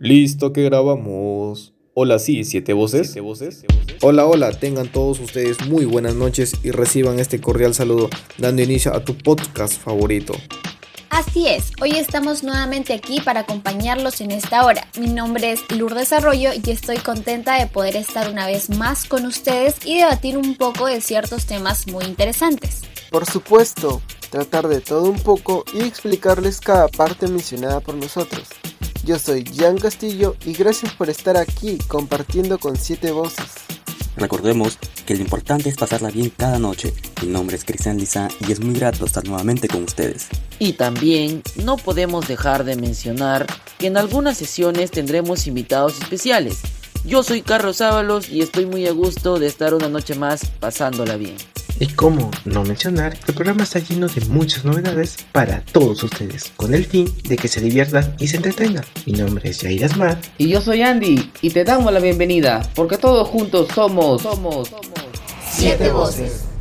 Listo que grabamos. Hola, sí, siete voces. Hola, hola, tengan todos ustedes muy buenas noches y reciban este cordial saludo dando inicio a tu podcast favorito. Así es, hoy estamos nuevamente aquí para acompañarlos en esta hora. Mi nombre es Lourdes Arroyo y estoy contenta de poder estar una vez más con ustedes y debatir un poco de ciertos temas muy interesantes. Por supuesto, tratar de todo un poco y explicarles cada parte mencionada por nosotros. Yo soy Jan Castillo y gracias por estar aquí compartiendo con siete voces. Recordemos que lo importante es pasarla bien cada noche. Mi nombre es Cristian Lisa y es muy grato estar nuevamente con ustedes. Y también no podemos dejar de mencionar que en algunas sesiones tendremos invitados especiales. Yo soy Carlos Ábalos y estoy muy a gusto de estar una noche más pasándola bien. Y cómo no mencionar que el programa está lleno de muchas novedades para todos ustedes, con el fin de que se diviertan y se entretengan. Mi nombre es Jair Asmar. Y yo soy Andy, y te damos la bienvenida, porque todos juntos somos, somos, somos. Siete voces.